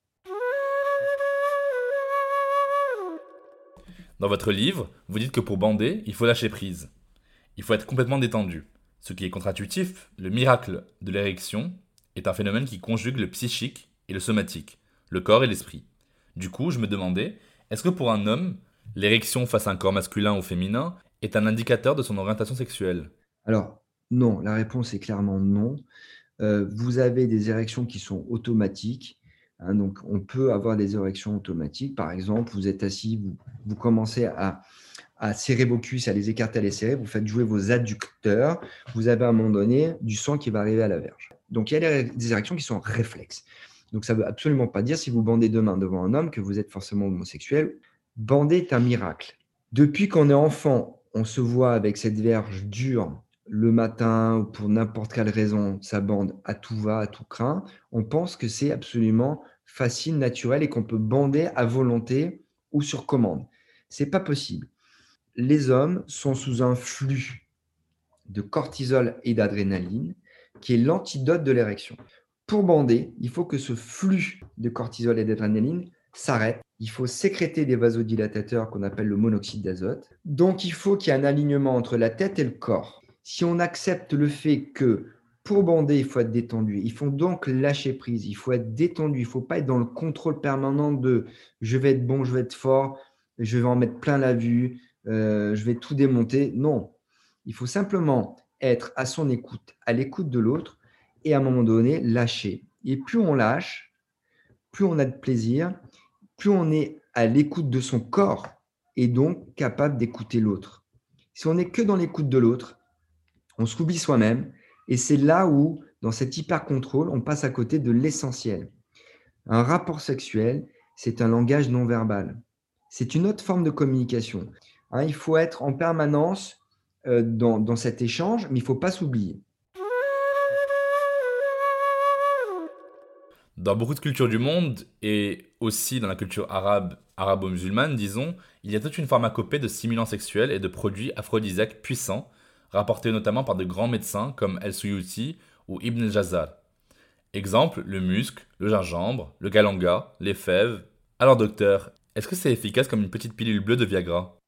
Dans votre livre, vous dites que pour bander, il faut lâcher prise. Il faut être complètement détendu. Ce qui est contre-intuitif, le miracle de l'érection est un phénomène qui conjugue le psychique et le somatique, le corps et l'esprit. Du coup, je me demandais, est-ce que pour un homme, l'érection face à un corps masculin ou féminin est un indicateur de son orientation sexuelle? Alors, non, la réponse est clairement non. Euh, vous avez des érections qui sont automatiques. Hein, donc, on peut avoir des érections automatiques. Par exemple, vous êtes assis, vous commencez à, à serrer vos cuisses, à les écarter, à les serrer, vous faites jouer vos adducteurs, vous avez à un moment donné du sang qui va arriver à la verge. Donc il y a des érections qui sont réflexes. Donc ça ne veut absolument pas dire, si vous bandez deux mains devant un homme, que vous êtes forcément homosexuel. Bander est un miracle. Depuis qu'on est enfant, on se voit avec cette verge dure le matin ou pour n'importe quelle raison, ça bande à tout va, à tout craint. On pense que c'est absolument facile, naturel et qu'on peut bander à volonté ou sur commande. C'est pas possible les hommes sont sous un flux de cortisol et d'adrénaline qui est l'antidote de l'érection. Pour bander, il faut que ce flux de cortisol et d'adrénaline s'arrête. Il faut sécréter des vasodilatateurs qu'on appelle le monoxyde d'azote. Donc il faut qu'il y ait un alignement entre la tête et le corps. Si on accepte le fait que pour bander, il faut être détendu, il faut donc lâcher prise, il faut être détendu, il ne faut pas être dans le contrôle permanent de je vais être bon, je vais être fort, je vais en mettre plein la vue, euh, je vais tout démonter. Non, il faut simplement être à son écoute, à l'écoute de l'autre et à un moment donné lâcher. Et plus on lâche, plus on a de plaisir, plus on est à l'écoute de son corps et donc capable d'écouter l'autre. Si on n'est que dans l'écoute de l'autre, on s'oublie soi-même et c'est là où, dans cet hyper-contrôle, on passe à côté de l'essentiel. Un rapport sexuel, c'est un langage non verbal. C'est une autre forme de communication. Hein, il faut être en permanence euh, dans, cet échange, mais il ne faut pas s'oublier. Dans beaucoup de cultures du monde, et aussi dans la culture arabe, arabo-musulmane, disons, il y a toute une pharmacopée de stimulants sexuels et de produits aphrodisiaques puissants, rapportés notamment par de grands médecins comme El Suyuti ou Ibn Jazar. Exemple, le musc, le gingembre, le galanga, les fèves. Alors docteur, est-ce que c'est efficace comme une petite pilule bleue de Viagra?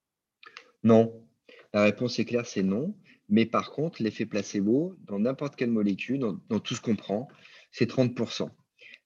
Non. La réponse est claire, c'est non. Mais par contre, l'effet placebo, dans n'importe quelle molécule, dans, tout ce qu'on prend, c'est 30%.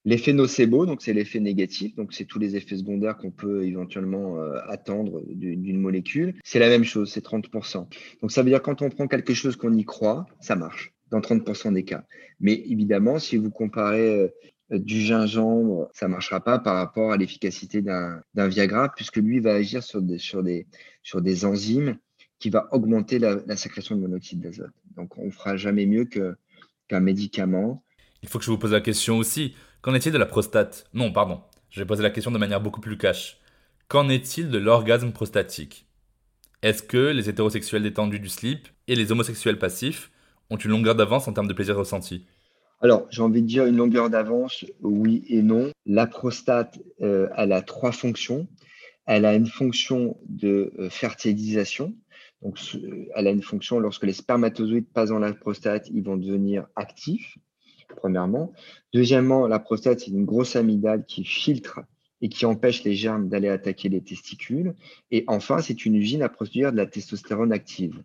L'effet nocebo, donc c'est l'effet négatif, donc c'est tous les effets secondaires qu'on peut éventuellement euh, attendre d'une molécule. C'est la même chose, c'est 30%. Donc ça veut dire quand on prend quelque chose qu'on y croit, ça marche dans 30% des cas. Mais évidemment, si vous comparez euh, du gingembre, ça marchera pas par rapport à l'efficacité d'un Viagra, puisque lui va agir sur des, sur des, sur des enzymes qui va augmenter la, sécrétion de monoxyde d'azote. Donc on fera jamais mieux qu'un médicament. Il faut que je vous pose la question aussi. Qu'en est-il de la prostate? Non, pardon. Je vais poser la question de manière beaucoup plus cash. Qu'en est-il de l'orgasme prostatique? Est-ce que les hétérosexuels détendus du slip et les homosexuels passifs ont une longueur d'avance en termes de plaisir ressenti? Alors, j'ai envie de dire une longueur d'avance, oui et non. La prostate, euh, elle a trois fonctions. Elle a une fonction de euh, fertilisation. Donc, elle a une fonction lorsque les spermatozoïdes passent dans la prostate, ils vont devenir actifs, premièrement. Deuxièmement, la prostate, c'est une grosse amygdale qui filtre et qui empêche les germes d'aller attaquer les testicules. Et enfin, c'est une usine à produire de la testostérone active.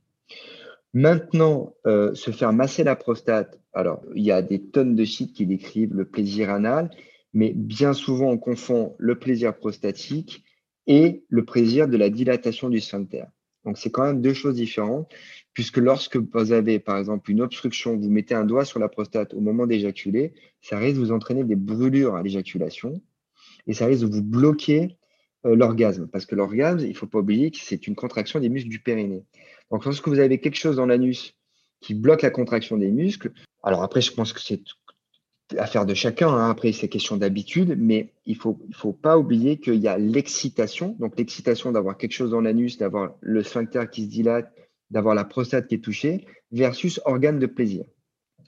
Maintenant, euh, se faire masser la prostate, alors il y a des tonnes de sites qui décrivent le plaisir anal, mais bien souvent on confond le plaisir prostatique et le plaisir de la dilatation du sphincter. Donc c'est quand même deux choses différentes, puisque lorsque vous avez par exemple une obstruction, vous mettez un doigt sur la prostate au moment d'éjaculer, ça risque de vous entraîner des brûlures à l'éjaculation et ça risque de vous bloquer l'orgasme, parce que l'orgasme, il ne faut pas oublier que c'est une contraction des muscles du périnée. Donc, lorsque vous avez quelque chose dans l'anus qui bloque la contraction des muscles, alors après, je pense que c'est affaire de chacun. Hein. Après, c'est question d'habitude, mais il ne faut, faut pas oublier qu'il y a l'excitation. Donc, l'excitation d'avoir quelque chose dans l'anus, d'avoir le sphincter qui se dilate, d'avoir la prostate qui est touchée, versus organe de plaisir.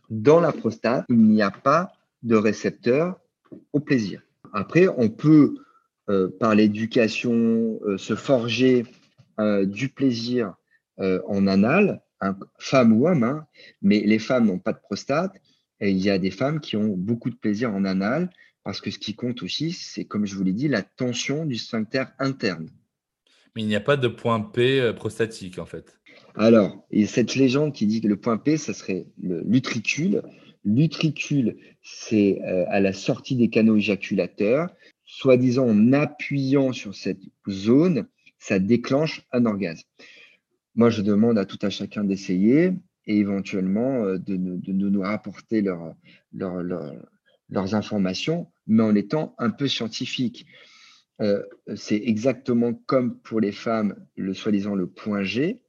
Dans la prostate, il n'y a pas de récepteur au plaisir. Après, on peut, euh, par l'éducation, euh, se forger euh, du plaisir euh, en anal, femme ou homme, hein, mais les femmes n'ont pas de prostate. Et il y a des femmes qui ont beaucoup de plaisir en anal, parce que ce qui compte aussi, c'est, comme je vous l'ai dit, la tension du sphincter interne. Mais il n'y a pas de point P euh, prostatique, en fait. Alors, il y a cette légende qui dit que le point P, ça serait l'utricule. L'utricule, c'est euh, à la sortie des canaux éjaculateurs. Soi-disant, en appuyant sur cette zone, ça déclenche un orgasme. Moi, je demande à tout à chacun d'essayer et éventuellement euh, de, nous rapporter leurs informations, mais en étant un peu scientifique. Euh, c'est exactement comme pour les femmes, le soi-disant le point G.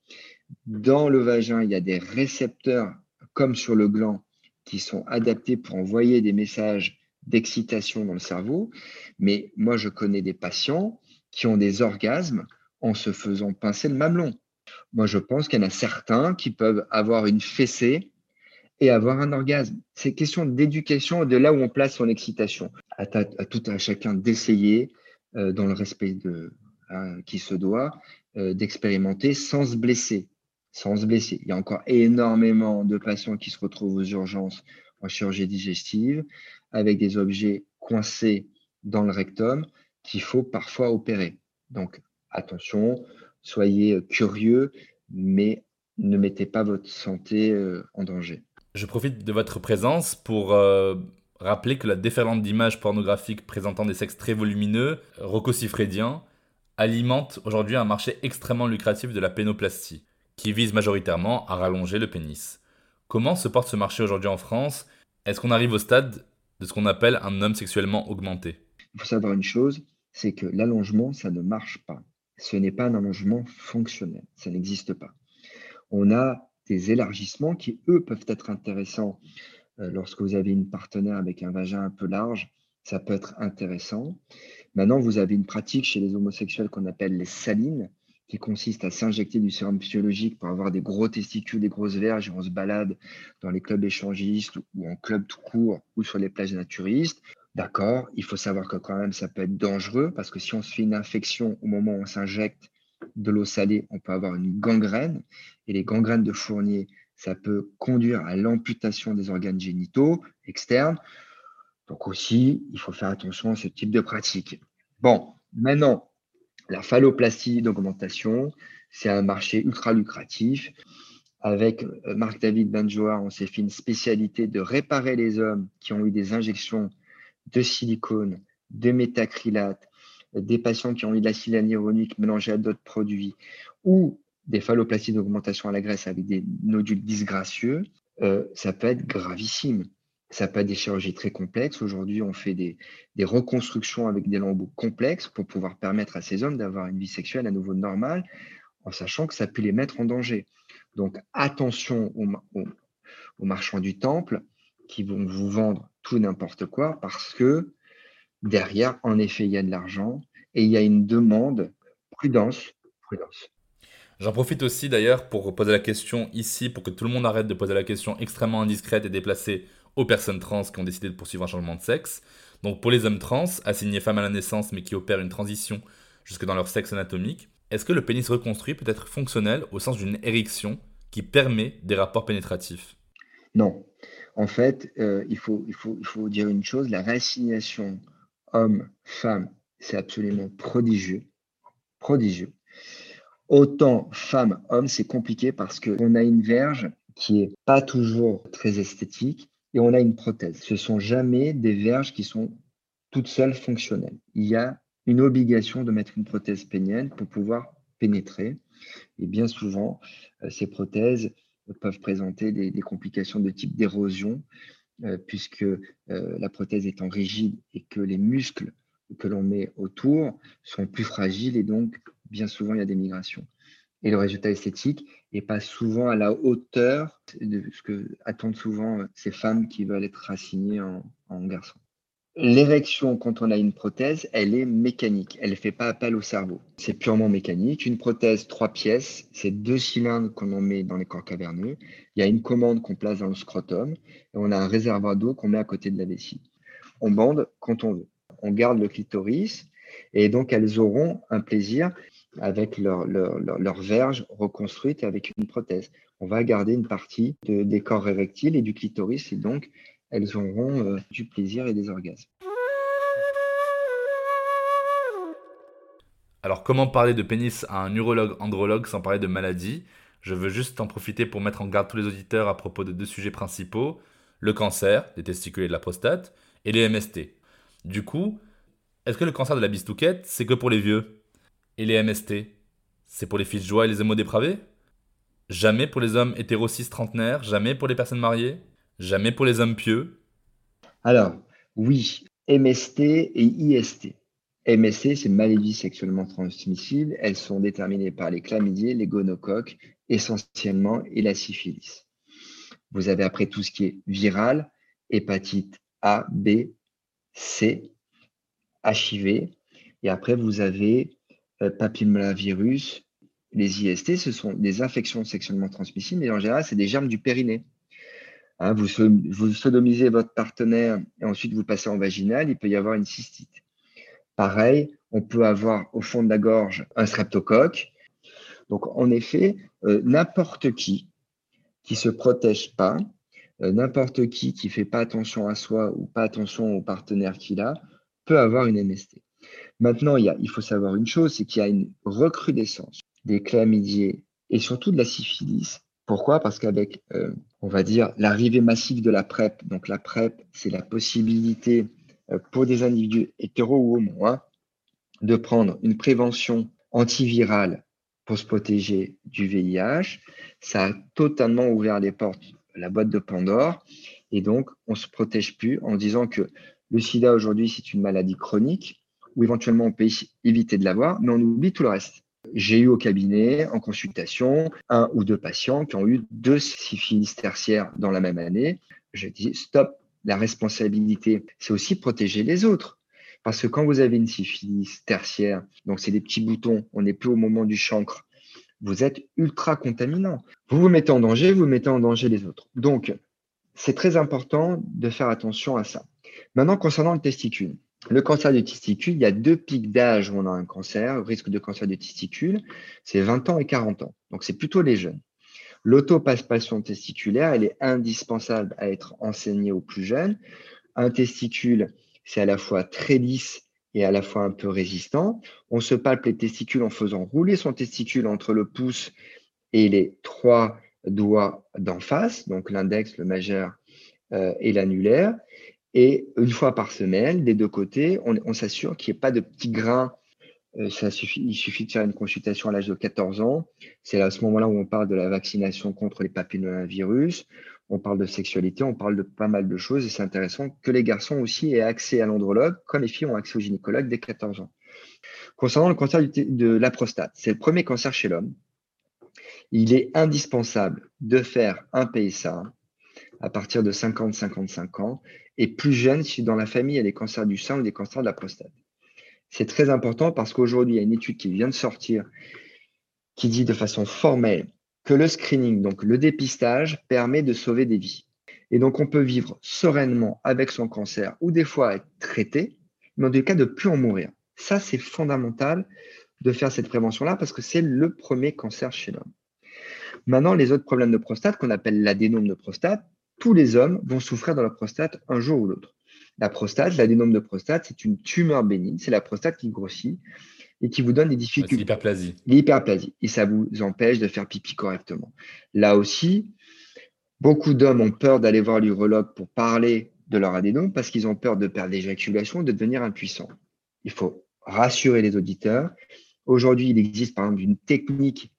Dans le vagin, il y a des récepteurs, comme sur le gland, qui sont adaptés pour envoyer des messages d'excitation dans le cerveau. Mais moi, je connais des patients qui ont des orgasmes en se faisant pincer le mamelon. Moi, je pense qu'il y en a certains qui peuvent avoir une fessée et avoir un orgasme. C'est question d'éducation de là où on place son excitation. À, tout à chacun d'essayer, euh, dans le respect hein, qui se doit, euh, d'expérimenter sans se blesser. Sans se blesser. Il y a encore énormément de patients qui se retrouvent aux urgences en chirurgie digestive avec des objets coincés dans le rectum qu'il faut parfois opérer. Donc, attention, soyez euh, curieux, mais ne mettez pas votre santé euh, en danger. Je profite de votre présence pour euh, rappeler que la déferlante d'images pornographiques présentant des sexes très volumineux, rococifrédiens, alimente aujourd'hui un marché extrêmement lucratif de la pénoplastie, qui vise majoritairement à rallonger le pénis. Comment se porte ce marché aujourd'hui en France? Est-ce qu'on arrive au stade de ce qu'on appelle un homme sexuellement augmenté? Il faut savoir une chose, c'est que l'allongement, ça ne marche pas. Ce n'est pas un allongement fonctionnel, ça n'existe pas. On a des élargissements qui, eux, peuvent être intéressants. Euh, lorsque vous avez une partenaire avec un vagin un peu large, ça peut être intéressant. Maintenant, vous avez une pratique chez les homosexuels qu'on appelle les salines, qui consiste à s'injecter du sérum physiologique pour avoir des gros testicules, des grosses verges, et on se balade dans les clubs échangistes ou en club tout court ou sur les plages naturistes. D'accord, il faut savoir que quand même ça peut être dangereux parce que si on se fait une infection au moment où on s'injecte de l'eau salée, on peut avoir une gangrène et les gangrènes de Fournier, ça peut conduire à l'amputation des organes génitaux externes. Donc aussi, il faut faire attention à ce type de pratique. Bon, maintenant, la phalloplastie d'augmentation, c'est un marché ultra lucratif. Avec euh, Marc-David Benjoar, on s'est fait une spécialité de réparer les hommes qui ont eu des injections de silicone, de métacrylate, des patients qui ont eu de l'acide hyaluronique mélangé à d'autres produits ou des phalloplasties d'augmentation à la graisse avec des nodules disgracieux, euh, ça peut être gravissime. Ça peut être des chirurgies très complexes. Aujourd'hui, on fait des, reconstructions avec des lambeaux complexes pour pouvoir permettre à ces hommes d'avoir une vie sexuelle à nouveau normale, en sachant que ça peut les mettre en danger. Donc, attention aux, aux marchands du temple qui vont vous vendre tout n'importe quoi parce que derrière, en effet, il y a de l'argent et il y a une demande. Prudence, prudence. J'en profite aussi d'ailleurs pour poser la question ici, pour que tout le monde arrête de poser la question extrêmement indiscrète et déplacée aux personnes trans qui ont décidé de poursuivre un changement de sexe. Donc pour les hommes trans, assignés femmes à la naissance mais qui opèrent une transition jusque dans leur sexe anatomique, est-ce que le pénis reconstruit peut être fonctionnel au sens d'une érection qui permet des rapports pénétratifs? Non. En fait, euh, il, faut, il, faut, dire une chose, la réassignation homme-femme, c'est absolument prodigieux. Prodigieux. Autant femme-homme, c'est compliqué parce qu'on a une verge qui est pas toujours très esthétique et on a une prothèse. Ce sont jamais des verges qui sont toutes seules fonctionnelles. Il y a une obligation de mettre une prothèse pénienne pour pouvoir pénétrer. Et bien souvent, euh, ces prothèses peuvent présenter des, complications de type d'érosion, euh, puisque euh, la prothèse étant rigide et que les muscles que l'on met autour sont plus fragiles et donc bien souvent il y a des migrations. Et le résultat esthétique n'est pas souvent à la hauteur de ce que attendent souvent ces femmes qui veulent être assignées en, en garçon. L'érection, quand on a une prothèse, elle est mécanique. Elle ne fait pas appel au cerveau. C'est purement mécanique. Une prothèse, trois pièces, c'est deux cylindres qu'on en met dans les corps caverneux. Il y a une commande qu'on place dans le scrotum et on a un réservoir d'eau qu'on met à côté de la vessie. On bande quand on veut. On garde le clitoris et donc elles auront un plaisir avec leur, verge reconstruite avec une prothèse. On va garder une partie des corps érectiles et du clitoris et donc elles auront euh, du plaisir et des orgasmes. Alors comment parler de pénis à un urologue andrologue sans parler de maladie? Je veux juste en profiter pour mettre en garde tous les auditeurs à propos de deux sujets principaux, le cancer des testicules et de la prostate, et les MST. Du coup, est-ce que le cancer de la bistouquette, c'est que pour les vieux? Et les MST C'est pour les fils joie et les émo dépravés? Jamais pour les hommes hétéro trentenaires Jamais pour les personnes mariées Jamais pour les hommes pieux Alors, oui, MST et IST. MST, c'est maladies sexuellement transmissibles. Elles sont déterminées par les chlamydiés, les gonocoques, essentiellement, et la syphilis. Vous avez après tout ce qui est viral, hépatite A, B, C, HIV. Et après, vous avez papillomavirus. Les IST, ce sont des infections sexuellement transmissibles, mais en général, c'est des germes du périnée. Hein, vous, sodomisez votre partenaire et ensuite vous passez en vaginal, il peut y avoir une cystite. Pareil, on peut avoir au fond de la gorge un streptocoque. Donc, en effet, euh, n'importe qui qui se protège pas, euh, n'importe qui qui fait pas attention à soi ou pas attention au partenaire qu'il a, peut avoir une MST. Maintenant, il, faut savoir une chose, c'est qu'il y a une recrudescence des chlamydiés et surtout de la syphilis. Pourquoi? Parce qu'avec, euh, on va dire, l'arrivée massive de la PrEP, donc la PrEP, c'est la possibilité euh, pour des individus hétéro ou homo hein, de prendre une prévention antivirale pour se protéger du VIH. Ça a totalement ouvert les portes, la boîte de Pandore, et donc on ne se protège plus en disant que le sida aujourd'hui, c'est une maladie chronique, où éventuellement on peut éviter de l'avoir, mais on oublie tout le reste. J'ai eu au cabinet, en consultation, un ou deux patients qui ont eu deux syphilis tertiaires dans la même année. Je dis stop, la responsabilité, c'est aussi protéger les autres. Parce que quand vous avez une syphilis tertiaire, donc c'est des petits boutons, on n'est plus au moment du chancre, vous êtes ultra contaminant. Vous vous mettez en danger, vous mettez en danger les autres. Donc, c'est très important de faire attention à ça. Maintenant, concernant le testicule, le cancer du testicule, il y a deux pics d'âge où on a un cancer, risque de cancer du testicule, c'est 20 ans et 40 ans. Donc, c'est plutôt les jeunes. L'autopaspation testiculaire, elle est indispensable à être enseignée aux plus jeunes. Un testicule, c'est à la fois très lisse et à la fois un peu résistant. On se palpe les testicules en faisant rouler son testicule entre le pouce et les trois doigts d'en face, donc l'index, le majeur euh, et l'annulaire. Et une fois par semaine, des deux côtés, on, s'assure qu'il n'y ait pas de petits grains. Euh, il suffit de faire une consultation à l'âge de 14 ans. C'est à ce moment-là où on parle de la vaccination contre les papillomavirus. on parle de sexualité, on parle de pas mal de choses et c'est intéressant que les garçons aussi aient accès à l'andrologue comme les filles ont accès au gynécologue dès 14 ans. Concernant le cancer de la prostate, c'est le premier cancer chez l'homme. Il est indispensable de faire un PSA à partir de 50-55 ans et plus jeune si dans la famille il y a des cancers du sein ou des cancers de la prostate. C'est très important parce qu'aujourd'hui, il y a une étude qui vient de sortir qui dit de façon formelle que le screening, donc le dépistage, permet de sauver des vies. Et donc, on peut vivre sereinement avec son cancer ou des fois être traité, mais en tout cas de plus en mourir. Ça, c'est fondamental de faire cette prévention-là parce que c'est le premier cancer chez l'homme. Maintenant, les autres problèmes de prostate qu'on appelle l'adénome de prostate, tous les hommes vont souffrir de la prostate un jour ou l'autre. La prostate, l'adénome de prostate, c'est une tumeur bénigne, c'est la prostate qui grossit et qui vous donne des difficultés. l'hyperplasie. L'hyperplasie. Et ça vous empêche de faire pipi correctement. Là aussi, beaucoup d'hommes ont peur d'aller voir l'urologue pour parler de leur adénome parce qu'ils ont peur de perdre l'éjaculation, de devenir impuissant. Il faut rassurer les auditeurs. Aujourd'hui, il existe par exemple une technique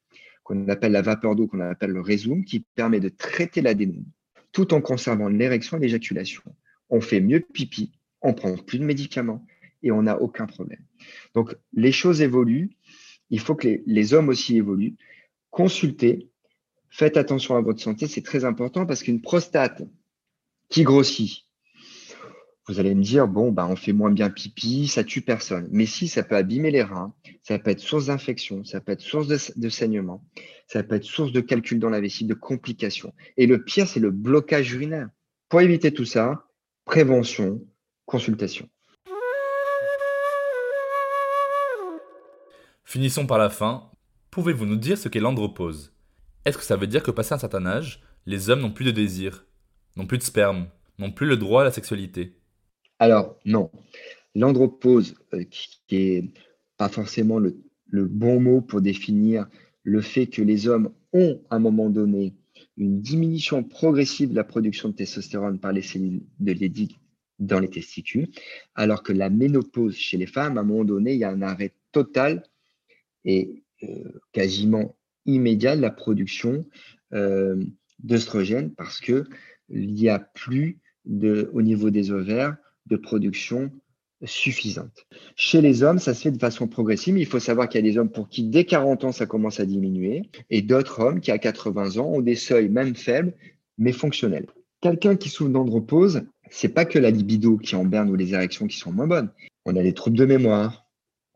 qu'on appelle la vapeur d'eau, qu'on appelle le résume, qui permet de traiter l'adénome tout en conservant l'érection et l'éjaculation. On fait mieux pipi, on prend plus de médicaments et on n'a aucun problème. Donc, les choses évoluent. Il faut que les, hommes aussi évoluent. Consultez. Faites attention à votre santé. C'est très important parce qu'une prostate qui grossit, vous allez me dire, bon, bah, on fait moins bien pipi, ça tue personne. Mais si, ça peut abîmer les reins, ça peut être source d'infection, ça peut être source de, saignement, ça peut être source de calcul dans la vessie, de complications. Et le pire, c'est le blocage urinaire. Pour éviter tout ça, prévention, consultation. Finissons par la fin. Pouvez-vous nous dire ce qu'est l'andropause? Est-ce que ça veut dire que passé un certain âge, les hommes n'ont plus de désir, n'ont plus de sperme, n'ont plus le droit à la sexualité? Alors, non. L'andropause, euh, qui n'est pas forcément le, bon mot pour définir le fait que les hommes ont, à un moment donné, une diminution progressive de la production de testostérone par les cellules de Leydig dans les testicules, alors que la ménopause chez les femmes, à un moment donné, il y a un arrêt total et euh, quasiment immédiat de la production euh, parce qu'il n'y a plus au niveau des ovaires de production suffisante. Chez les hommes, ça se fait de façon progressive, mais il faut savoir qu'il y a des hommes pour qui dès 40 ans, ça commence à diminuer, et d'autres hommes qui à 80 ans ont des seuils même faibles, mais fonctionnels. Quelqu'un qui souffre d'andropause, c'est pas que la libido qui en berne ou les érections qui sont moins bonnes. On a des troubles de mémoire,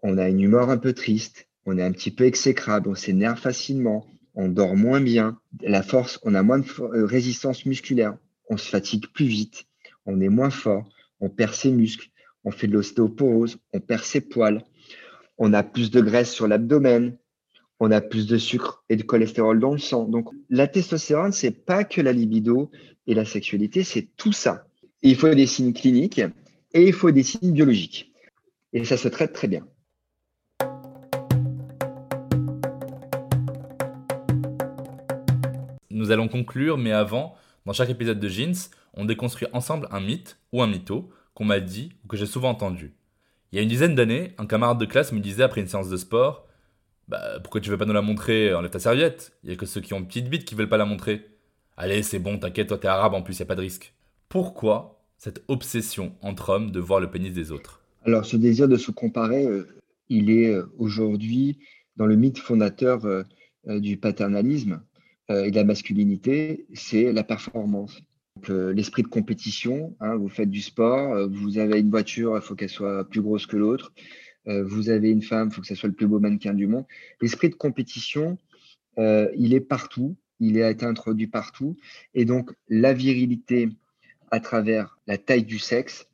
on a une humeur un peu triste, on est un petit peu exécrable, on s'énerve facilement, on dort moins bien, la force, on a moins de euh, résistance musculaire, on se fatigue plus vite, on est moins fort, on perd ses muscles, on fait de l'ostéoporose, on perd ses poils, on a plus de graisse sur l'abdomen, on a plus de sucre et de cholestérol dans le sang. Donc la testostérone, c'est pas que la libido et la sexualité, c'est tout ça. il faut des signes cliniques et il faut des signes biologiques. Et ça se traite très bien. Nous allons conclure, mais avant, dans chaque épisode de Jeans, on déconstruit ensemble un mythe ou un mytho qu'on m'a dit ou que j'ai souvent entendu. Il y a une dizaine d'années, un camarade de classe me disait après une séance de sport Bah, pourquoi tu veux pas nous la montrer Enlève ta serviette? Il y a que ceux qui ont une petite bite qui veulent pas la montrer. Allez, c'est bon, t'inquiète, toi t'es arabe en plus, y a pas de risque. Pourquoi cette obsession entre hommes de voir le pénis des autres? Alors, ce désir de se comparer, euh, il est euh, aujourd'hui dans le mythe fondateur euh, du paternalisme et de la masculinité, c'est la performance. Euh, l'esprit de compétition, hein, vous faites du sport, euh, vous avez une voiture, il faut qu'elle soit plus grosse que l'autre. Euh, vous avez une femme, il faut que ce soit le plus beau mannequin du monde. L'esprit de compétition, il est partout, il a été introduit partout. Et donc, la virilité à travers la taille du sexe,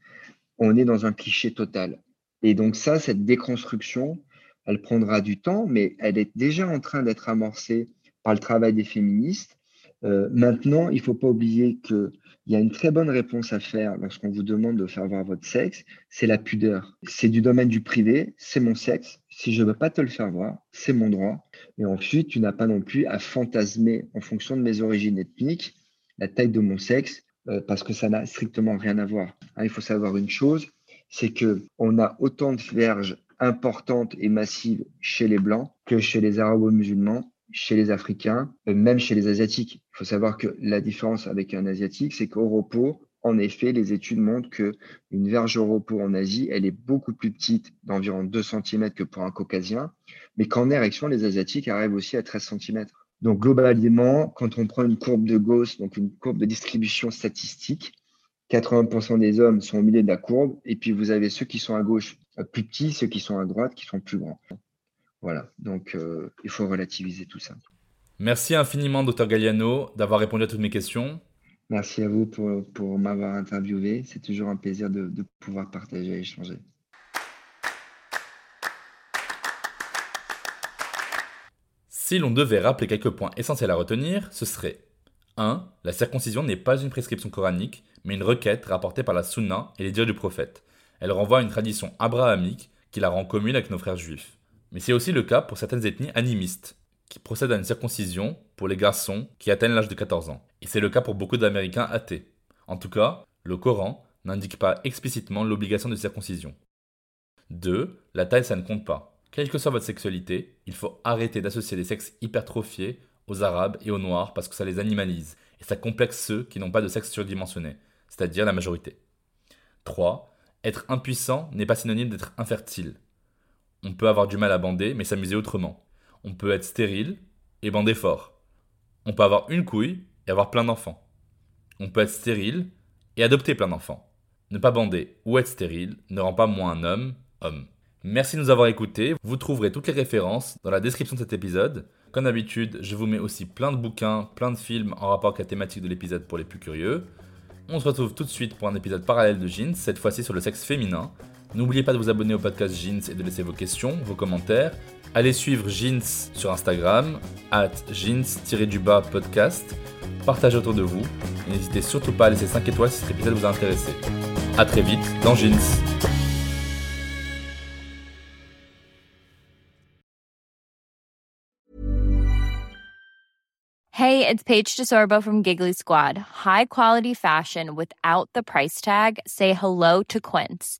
on est dans un cliché total. Et donc ça, cette déconstruction, elle prendra du temps, mais elle est déjà en train d'être amorcée par le travail des féministes euh, maintenant, il ne faut pas oublier qu'il y a une très bonne réponse à faire lorsqu'on vous demande de faire voir votre sexe, c'est la pudeur. C'est du domaine du privé, c'est mon sexe. Si je ne veux pas te le faire voir, c'est mon droit. Et ensuite, tu n'as pas non plus à fantasmer en fonction de mes origines ethniques la taille de mon sexe, euh, parce que ça n'a strictement rien à voir. Hein, il faut savoir une chose, c'est que on a autant de verges importantes et massives chez les blancs que chez les arabo-musulmans chez les Africains, euh, même chez les Asiatiques. Il faut savoir que la différence avec un Asiatique, c'est qu'au repos, en effet, les études montrent que une verge au repos en Asie, elle est beaucoup plus petite, d'environ 2 cm que pour un caucasien, mais qu'en érection, les Asiatiques arrivent aussi à 13 cm. Donc globalement, quand on prend une courbe de Gauss, donc une courbe de distribution statistique, 80% des hommes sont au milieu de la courbe, et puis vous avez ceux qui sont à gauche euh, plus petits, ceux qui sont à droite qui sont plus grands. Voilà, donc euh, il faut relativiser tout ça. Merci infiniment, Dr Galliano, d'avoir répondu à toutes mes questions. Merci à vous pour, pour m'avoir interviewé. C'est toujours un plaisir de, de pouvoir partager et échanger. Si l'on devait rappeler quelques points essentiels à retenir, ce serait 1. La circoncision n'est pas une prescription coranique, mais une requête rapportée par la Sunna et les dires du prophète. Elle renvoie à une tradition abrahamique qui la rend commune avec nos frères juifs. Mais c'est aussi le cas pour certaines ethnies animistes, qui procèdent à une circoncision pour les garçons qui atteignent l'âge de 14 ans. Et c'est le cas pour beaucoup d'Américains athées. En tout cas, le Coran n'indique pas explicitement l'obligation de circoncision. 2. La taille, ça ne compte pas. Quelle que soit votre sexualité, il faut arrêter d'associer les sexes hypertrophiés aux arabes et aux noirs parce que ça les animalise et ça complexe ceux qui n'ont pas de sexe surdimensionné, c'est-à-dire la majorité. 3. Être impuissant n'est pas synonyme d'être infertile. On peut avoir du mal à bander mais s'amuser autrement. On peut être stérile et bander fort. On peut avoir une couille et avoir plein d'enfants. On peut être stérile et adopter plein d'enfants. Ne pas bander ou être stérile ne rend pas moins un homme homme. Merci de nous avoir écoutés. Vous trouverez toutes les références dans la description de cet épisode. Comme d'habitude, je vous mets aussi plein de bouquins, plein de films en rapport avec la thématique de l'épisode pour les plus curieux. On se retrouve tout de suite pour un épisode parallèle de Jeans, cette fois-ci sur le sexe féminin. N'oubliez pas de vous abonner au podcast Jeans et de laisser vos questions, vos commentaires. Allez suivre Jeans sur Instagram, at jeans-du-bas podcast. Partagez autour de vous. Et n'hésitez surtout pas à laisser 5 étoiles si cet épisode vous a intéressé. A très vite dans Jeans. Hey, it's Paige DeSorbo from Giggly Squad. High quality fashion without the price tag. Say hello to Quince.